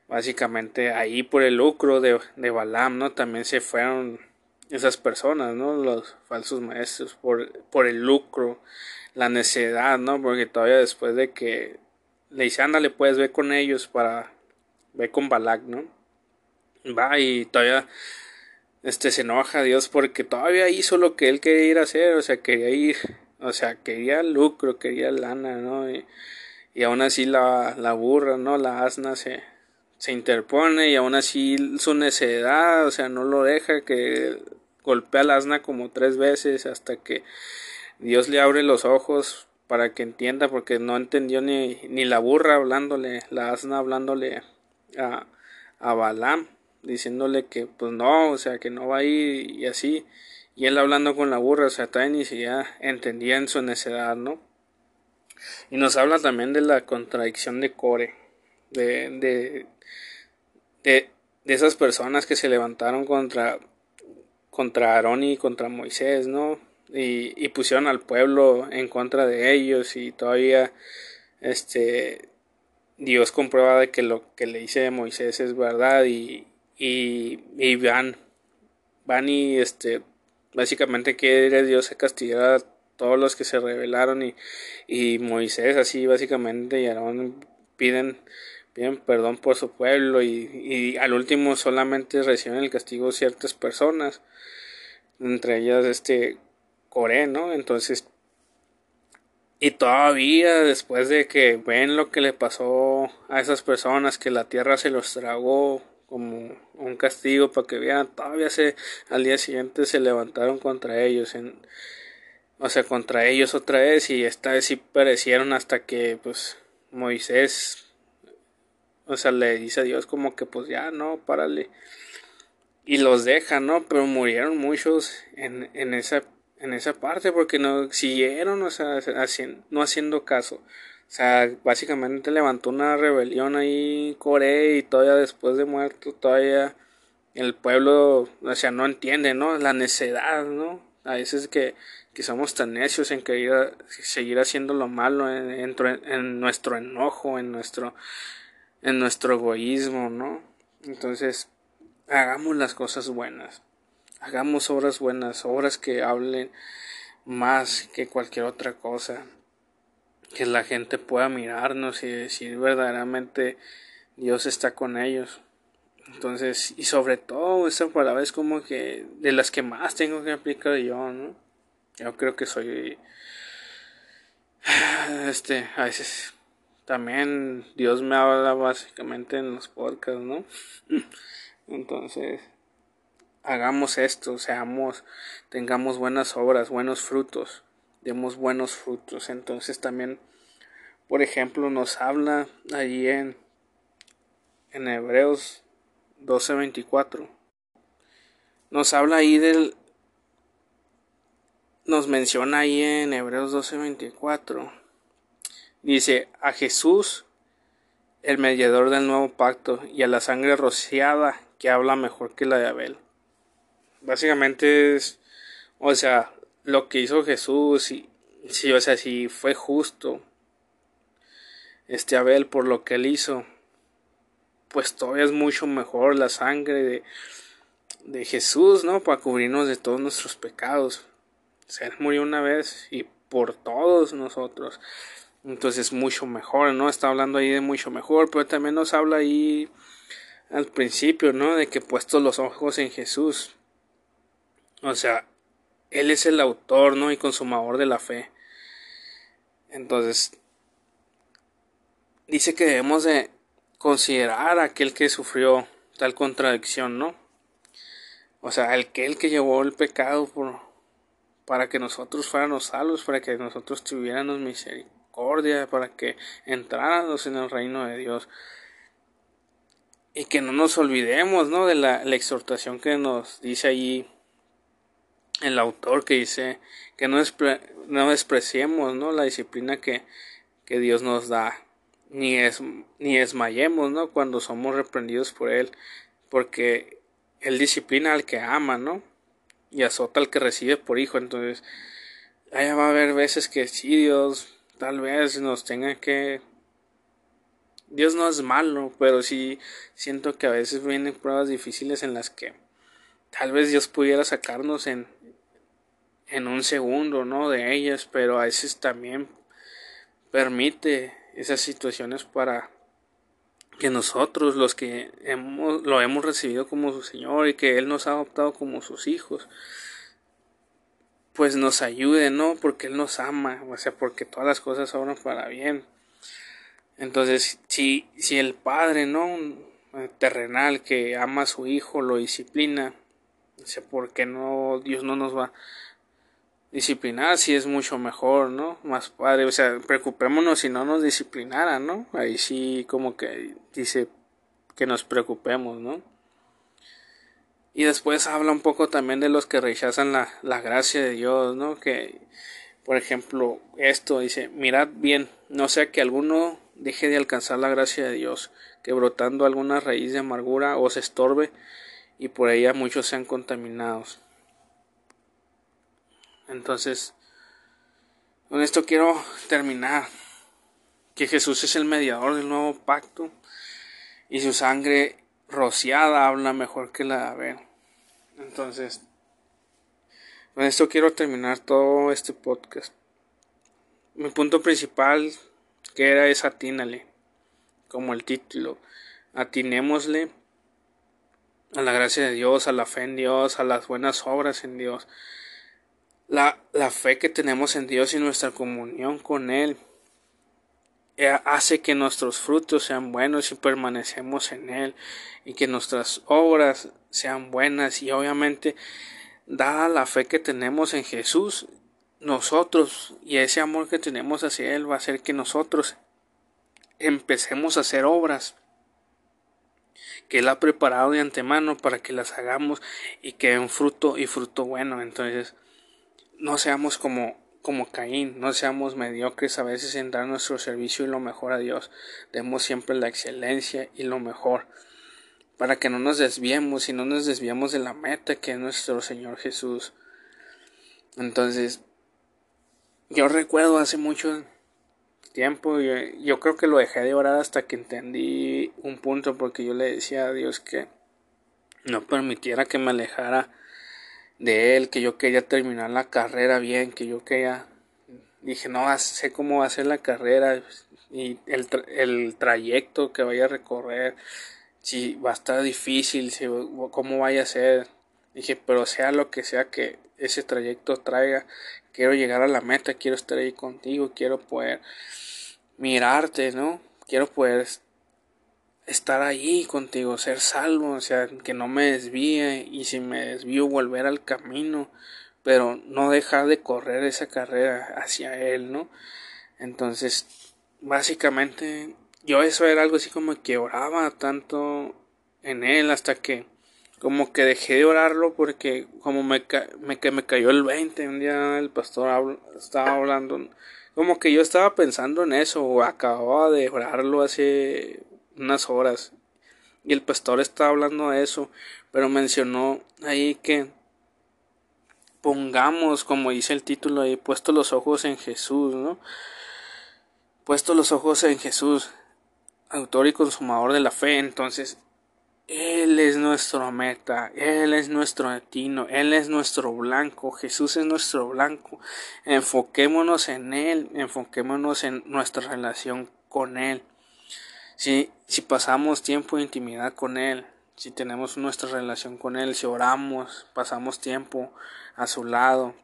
básicamente ahí por el lucro de, de Balaam, ¿no? También se fueron esas personas, ¿no? Los falsos maestros por, por el lucro, la necedad, ¿no? Porque todavía después de que le dice, ándale, puedes ver con ellos para ver con Balak, ¿no? Va y todavía este se enoja a Dios porque todavía hizo lo que él quería ir a hacer, o sea, quería ir, o sea, quería lucro, quería lana, ¿no? Y, y aún así la, la burra, ¿no? La asna se, se interpone y aún así su necedad, o sea, no lo deja que golpea al asna como tres veces hasta que Dios le abre los ojos para que entienda porque no entendió ni, ni la burra hablándole, la asna hablándole a, a Balaam, diciéndole que pues no, o sea, que no va a ir y así, y él hablando con la burra, o sea, todavía ni siquiera entendía en su necedad, ¿no? Y nos habla también de la contradicción de Core, de, de, de, de esas personas que se levantaron contra contra Aarón y contra Moisés, ¿no? Y, pusieron al pueblo en contra de ellos y todavía este Dios comprueba de que lo que le dice a Moisés es verdad y, y, y van van y este básicamente quiere Dios castigar a todos los que se rebelaron y, y Moisés así básicamente y Aarón piden piden perdón por su pueblo y, al último solamente reciben el castigo ciertas personas entre ellas este Coré, ¿no? Entonces, y todavía después de que ven lo que le pasó a esas personas, que la tierra se los tragó como un castigo para que vean, todavía se, al día siguiente se levantaron contra ellos, o sea, contra ellos otra vez y esta vez sí perecieron hasta que pues Moisés, o sea, le dice a Dios como que pues ya, no, párale y los deja, ¿no? Pero murieron muchos en, en, esa, en esa parte porque no siguieron, o sea, no haciendo caso. O sea, básicamente levantó una rebelión ahí Corea y todavía después de muerto, todavía el pueblo, o sea, no entiende, ¿no? La necedad, ¿no? A veces que, que somos tan necios en querer seguir haciendo lo malo en nuestro enojo, en nuestro, en nuestro egoísmo, ¿no? Entonces, hagamos las cosas buenas, hagamos obras buenas, obras que hablen más que cualquier otra cosa, que la gente pueda mirarnos y decir verdaderamente Dios está con ellos. Entonces, y sobre todo, esta palabra es como que de las que más tengo que aplicar yo, ¿no? Yo creo que soy. Este, a veces también Dios me habla básicamente en los podcasts, ¿no? Entonces, hagamos esto, seamos, tengamos buenas obras, buenos frutos, demos buenos frutos. Entonces también, por ejemplo, nos habla allí en, en Hebreos 12:24. Nos habla ahí del, nos menciona ahí en Hebreos 12:24. Dice, a Jesús, el mediador del nuevo pacto, y a la sangre rociada que habla mejor que la de Abel. Básicamente es, o sea, lo que hizo Jesús, y, si, o sea, si fue justo este Abel por lo que él hizo, pues todavía es mucho mejor la sangre de, de Jesús, ¿no? Para cubrirnos de todos nuestros pecados. O sea, él murió una vez y por todos nosotros. Entonces mucho mejor, ¿no? Está hablando ahí de mucho mejor, pero también nos habla ahí al principio, ¿no? De que puesto los ojos en Jesús. O sea, Él es el autor, ¿no? Y consumador de la fe. Entonces, dice que debemos de considerar a aquel que sufrió tal contradicción, ¿no? O sea, aquel que llevó el pecado por, para que nosotros fuéramos salvos, para que nosotros tuviéramos misericordia, para que entráramos en el reino de Dios. Y que no nos olvidemos, ¿no? De la, exhortación que nos dice allí el autor, que dice que no, no despreciemos. La disciplina que, que Dios nos da, ni, es, ni esmayemos, ¿no? Cuando somos reprendidos por Él, porque Él disciplina al que ama, ¿no? y azota al que recibe por hijo. Entonces, allá va a haber veces que sí, Dios tal vez nos tenga que... Dios no es malo, pero sí siento que a veces vienen pruebas difíciles en las que tal vez Dios pudiera sacarnos en, en un segundo, ¿no? De ellas, pero a veces también permite esas situaciones para que nosotros los que hemos, lo hemos recibido como su Señor y que Él nos ha adoptado como sus hijos, pues nos ayude, ¿no? Porque Él nos ama, o sea, porque todas las cosas obran para bien. Entonces, si, si el Padre, ¿no? Terrenal que ama a su Hijo lo disciplina, o sea, ¿por qué no Dios no nos va disciplinar si es mucho mejor, ¿no? Más padre, o sea, preocupémonos si no nos disciplinara, ¿no? Ahí sí como que dice que nos preocupemos, ¿no? Y después habla un poco también de los que rechazan la, la gracia de Dios, ¿no? Que, por ejemplo, esto dice, mirad bien, no sea que alguno deje de alcanzar la gracia de Dios, que brotando alguna raíz de amargura os estorbe y por ella muchos sean contaminados. Entonces, con esto quiero terminar. Que Jesús es el mediador del nuevo pacto y su sangre rociada habla mejor que la de Abel. Entonces, con esto quiero terminar todo este podcast. Mi punto principal que era es atínale, como el título. Atinémosle a la gracia de Dios, a la fe en Dios, a las buenas obras en Dios. La, la fe que tenemos en Dios y nuestra comunión con Él hace que nuestros frutos sean buenos y permanecemos en Él y que nuestras obras sean buenas. Y obviamente dada la fe que tenemos en Jesús nosotros y ese amor que tenemos hacia Él va a hacer que nosotros empecemos a hacer obras que Él ha preparado de antemano para que las hagamos y que den fruto y fruto bueno. Entonces no seamos como, como Caín, no seamos mediocres a veces en dar nuestro servicio y lo mejor a Dios. Demos siempre la excelencia y lo mejor para que no nos desviemos y no nos desviamos de la meta que es nuestro Señor Jesús. Entonces, yo recuerdo hace mucho tiempo, yo, yo, creo que lo dejé de orar hasta que entendí un punto, porque yo le decía a Dios que no permitiera que me alejara de él, que yo quería terminar la carrera bien, que yo quería, dije, no, sé cómo va a ser la carrera y el, el trayecto que vaya a recorrer, si va a estar difícil, si, cómo vaya a ser. Dije, pero sea lo que sea que ese trayecto traiga, quiero llegar a la meta, quiero estar ahí contigo, quiero poder mirarte, ¿no? Quiero poder estar ahí contigo, ser salvo, o sea, que no me desvíe y si me desvío volver al camino, pero no dejar de correr esa carrera hacia Él, ¿no? Entonces, básicamente, yo eso era algo así como que oraba tanto en Él hasta que como que dejé de orarlo porque como me, me, que me cayó el 20, un día el pastor estaba hablando, como que yo estaba pensando en eso, o acababa de orarlo hace unas horas y el pastor estaba hablando de eso, pero mencionó ahí que pongamos, como dice el título ahí, puesto los ojos en Jesús, ¿no? Puesto los ojos en Jesús, autor y consumador de la fe, entonces Él es nuestro meta, Él es nuestro destino, Él es nuestro blanco, Jesús es nuestro blanco. Enfoquémonos en Él, enfoquémonos en nuestra relación con Él. Si, si pasamos tiempo de intimidad con Él, si tenemos nuestra relación con Él, si oramos, pasamos tiempo a su lado,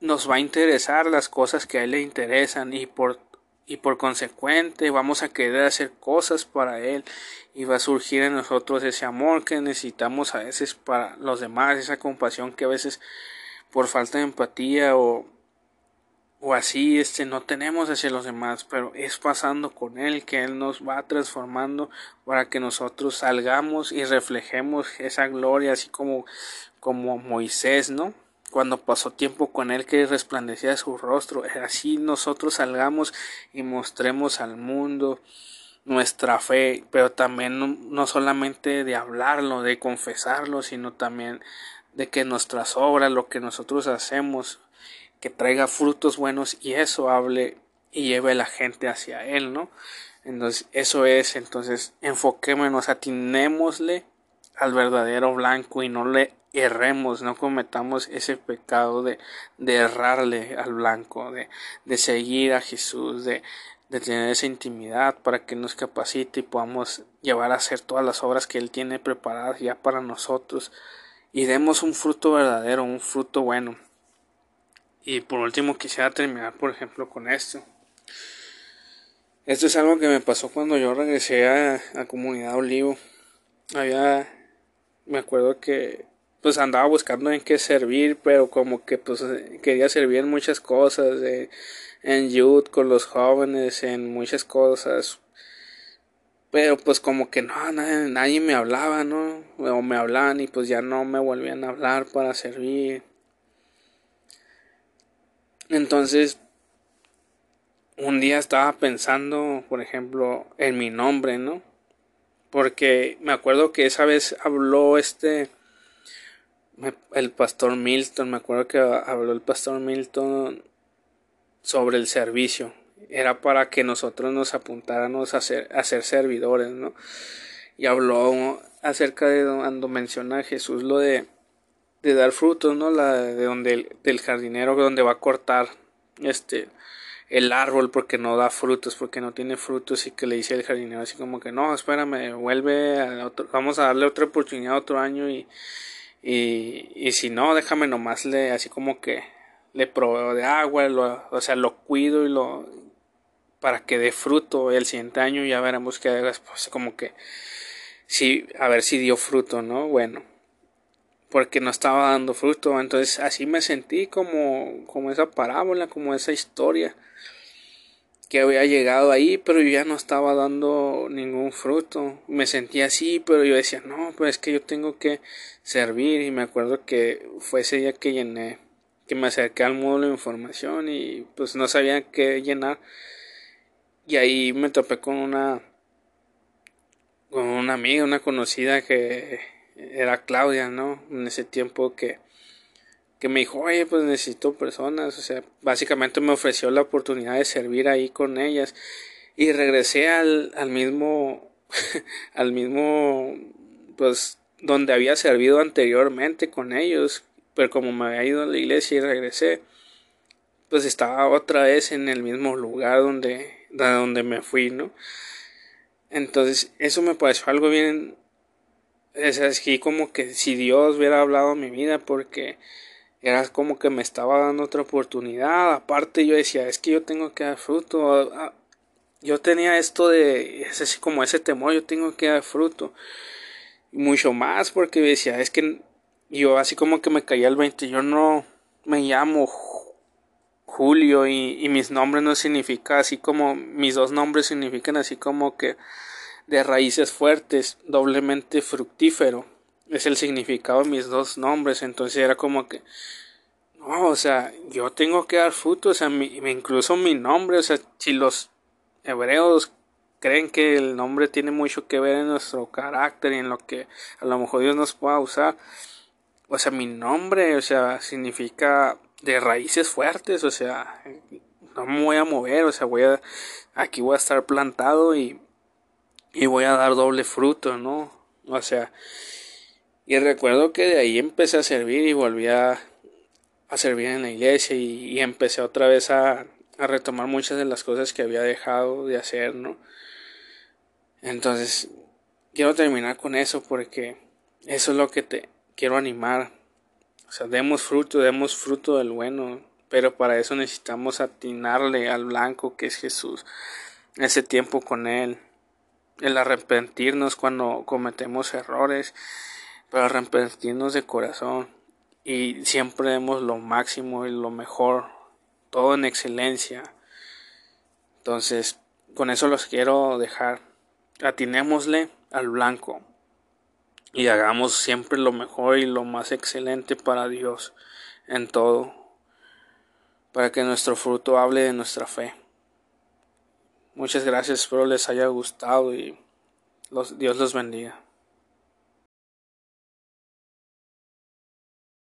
nos va a interesar las cosas que a Él le interesan y por, y por consecuente vamos a querer hacer cosas para Él y va a surgir en nosotros ese amor que necesitamos a veces para los demás, esa compasión que a veces por falta de empatía o o así este no tenemos hacia los demás, pero es pasando con él que él nos va transformando para que nosotros salgamos y reflejemos esa gloria así como como Moisés, ¿no? Cuando pasó tiempo con él que resplandecía su rostro, así nosotros salgamos y mostremos al mundo nuestra fe, pero también no, no solamente de hablarlo, de confesarlo, sino también de que nuestras obras, lo que nosotros hacemos, que traiga frutos buenos y eso hable y lleve a la gente hacia él, ¿no? Entonces, eso es, entonces, enfoquémonos, atinémosle al verdadero blanco y no le erremos, no cometamos ese pecado de, de errarle al blanco, de, de seguir a Jesús, de, de tener esa intimidad para que nos capacite y podamos llevar a hacer todas las obras que Él tiene preparadas ya para nosotros y demos un fruto verdadero, un fruto bueno. Y por último quisiera terminar, por ejemplo, con esto. Esto es algo que me pasó cuando yo regresé a, a Comunidad Olivo. Había, me acuerdo que pues andaba buscando en qué servir, pero como que pues quería servir en muchas cosas, en youth, con los jóvenes, en muchas cosas. Pero pues como que no, nadie, nadie me hablaba, ¿no? O me hablaban y pues ya no me volvían a hablar para servir. Entonces, un día estaba pensando, por ejemplo, en mi nombre, ¿no? Porque me acuerdo que esa vez habló este, el pastor Milton, me acuerdo que habló el pastor Milton sobre el servicio. Era para que nosotros nos apuntáramos a ser, a ser servidores, ¿no? Y habló acerca de cuando menciona a Jesús lo de de dar frutos, ¿no? La de donde el, del jardinero donde va a cortar este el árbol porque no da frutos, porque no tiene frutos y que le dice el jardinero así como que no, espérame, vuelve, a vamos a darle otra oportunidad otro año y, y, y si no, déjame nomás le, así como que le proveo de agua, lo, o sea, lo cuido y lo, para que dé fruto el siguiente año ya veremos que pues como que, sí, a ver si dio fruto, ¿no? Bueno, porque no estaba dando fruto. Entonces así me sentí como, como esa parábola, como esa historia que había llegado ahí, pero yo ya no estaba dando ningún fruto. Me sentía así, pero yo decía, no, pues es que yo tengo que servir. Y me acuerdo que fue ese día que llené, que me acerqué al módulo de información y pues no sabía qué llenar. Y ahí me topé con una, con una amiga, una conocida que era Claudia, ¿no? En ese tiempo que, que me dijo, oye, pues necesito personas, o sea, básicamente me ofreció la oportunidad de servir ahí con ellas y regresé al, al mismo, al mismo, pues, donde había servido anteriormente con ellos, pero como me había ido a la iglesia y regresé, pues estaba otra vez en el mismo lugar donde, donde me fui, ¿no? Entonces, eso me pareció algo bien es así como que si Dios hubiera hablado mi vida porque era como que me estaba dando otra oportunidad. Aparte yo decía es que yo tengo que dar fruto yo tenía esto de es así como ese temor yo tengo que dar fruto. Mucho más porque decía es que yo así como que me caía el 20 yo no me llamo Julio y, y mis nombres no significa así como mis dos nombres significan así como que de raíces fuertes, doblemente fructífero. Es el significado de mis dos nombres. Entonces era como que, no, o sea, yo tengo que dar fruto, o sea, mi, incluso mi nombre, o sea, si los hebreos creen que el nombre tiene mucho que ver en nuestro carácter y en lo que a lo mejor Dios nos pueda usar, o sea, mi nombre, o sea, significa de raíces fuertes, o sea, no me voy a mover, o sea, voy a, aquí voy a estar plantado y y voy a dar doble fruto, ¿no? O sea, y recuerdo que de ahí empecé a servir y volví a, servir en la iglesia y, empecé otra vez a, a, retomar muchas de las cosas que había dejado de hacer, ¿no? Entonces, quiero terminar con eso porque eso es lo que te quiero animar. O sea, demos fruto, demos fruto del bueno, pero para eso necesitamos atinarle al blanco que es Jesús, ese tiempo con Él el arrepentirnos cuando cometemos errores, pero arrepentirnos de corazón y siempre demos lo máximo y lo mejor, todo en excelencia. Entonces, con eso los quiero dejar. Atinémosle al blanco y hagamos siempre lo mejor y lo más excelente para Dios en todo, para que nuestro fruto hable de nuestra fe. Muchas gracias, espero les haya gustado y Dios los bendiga.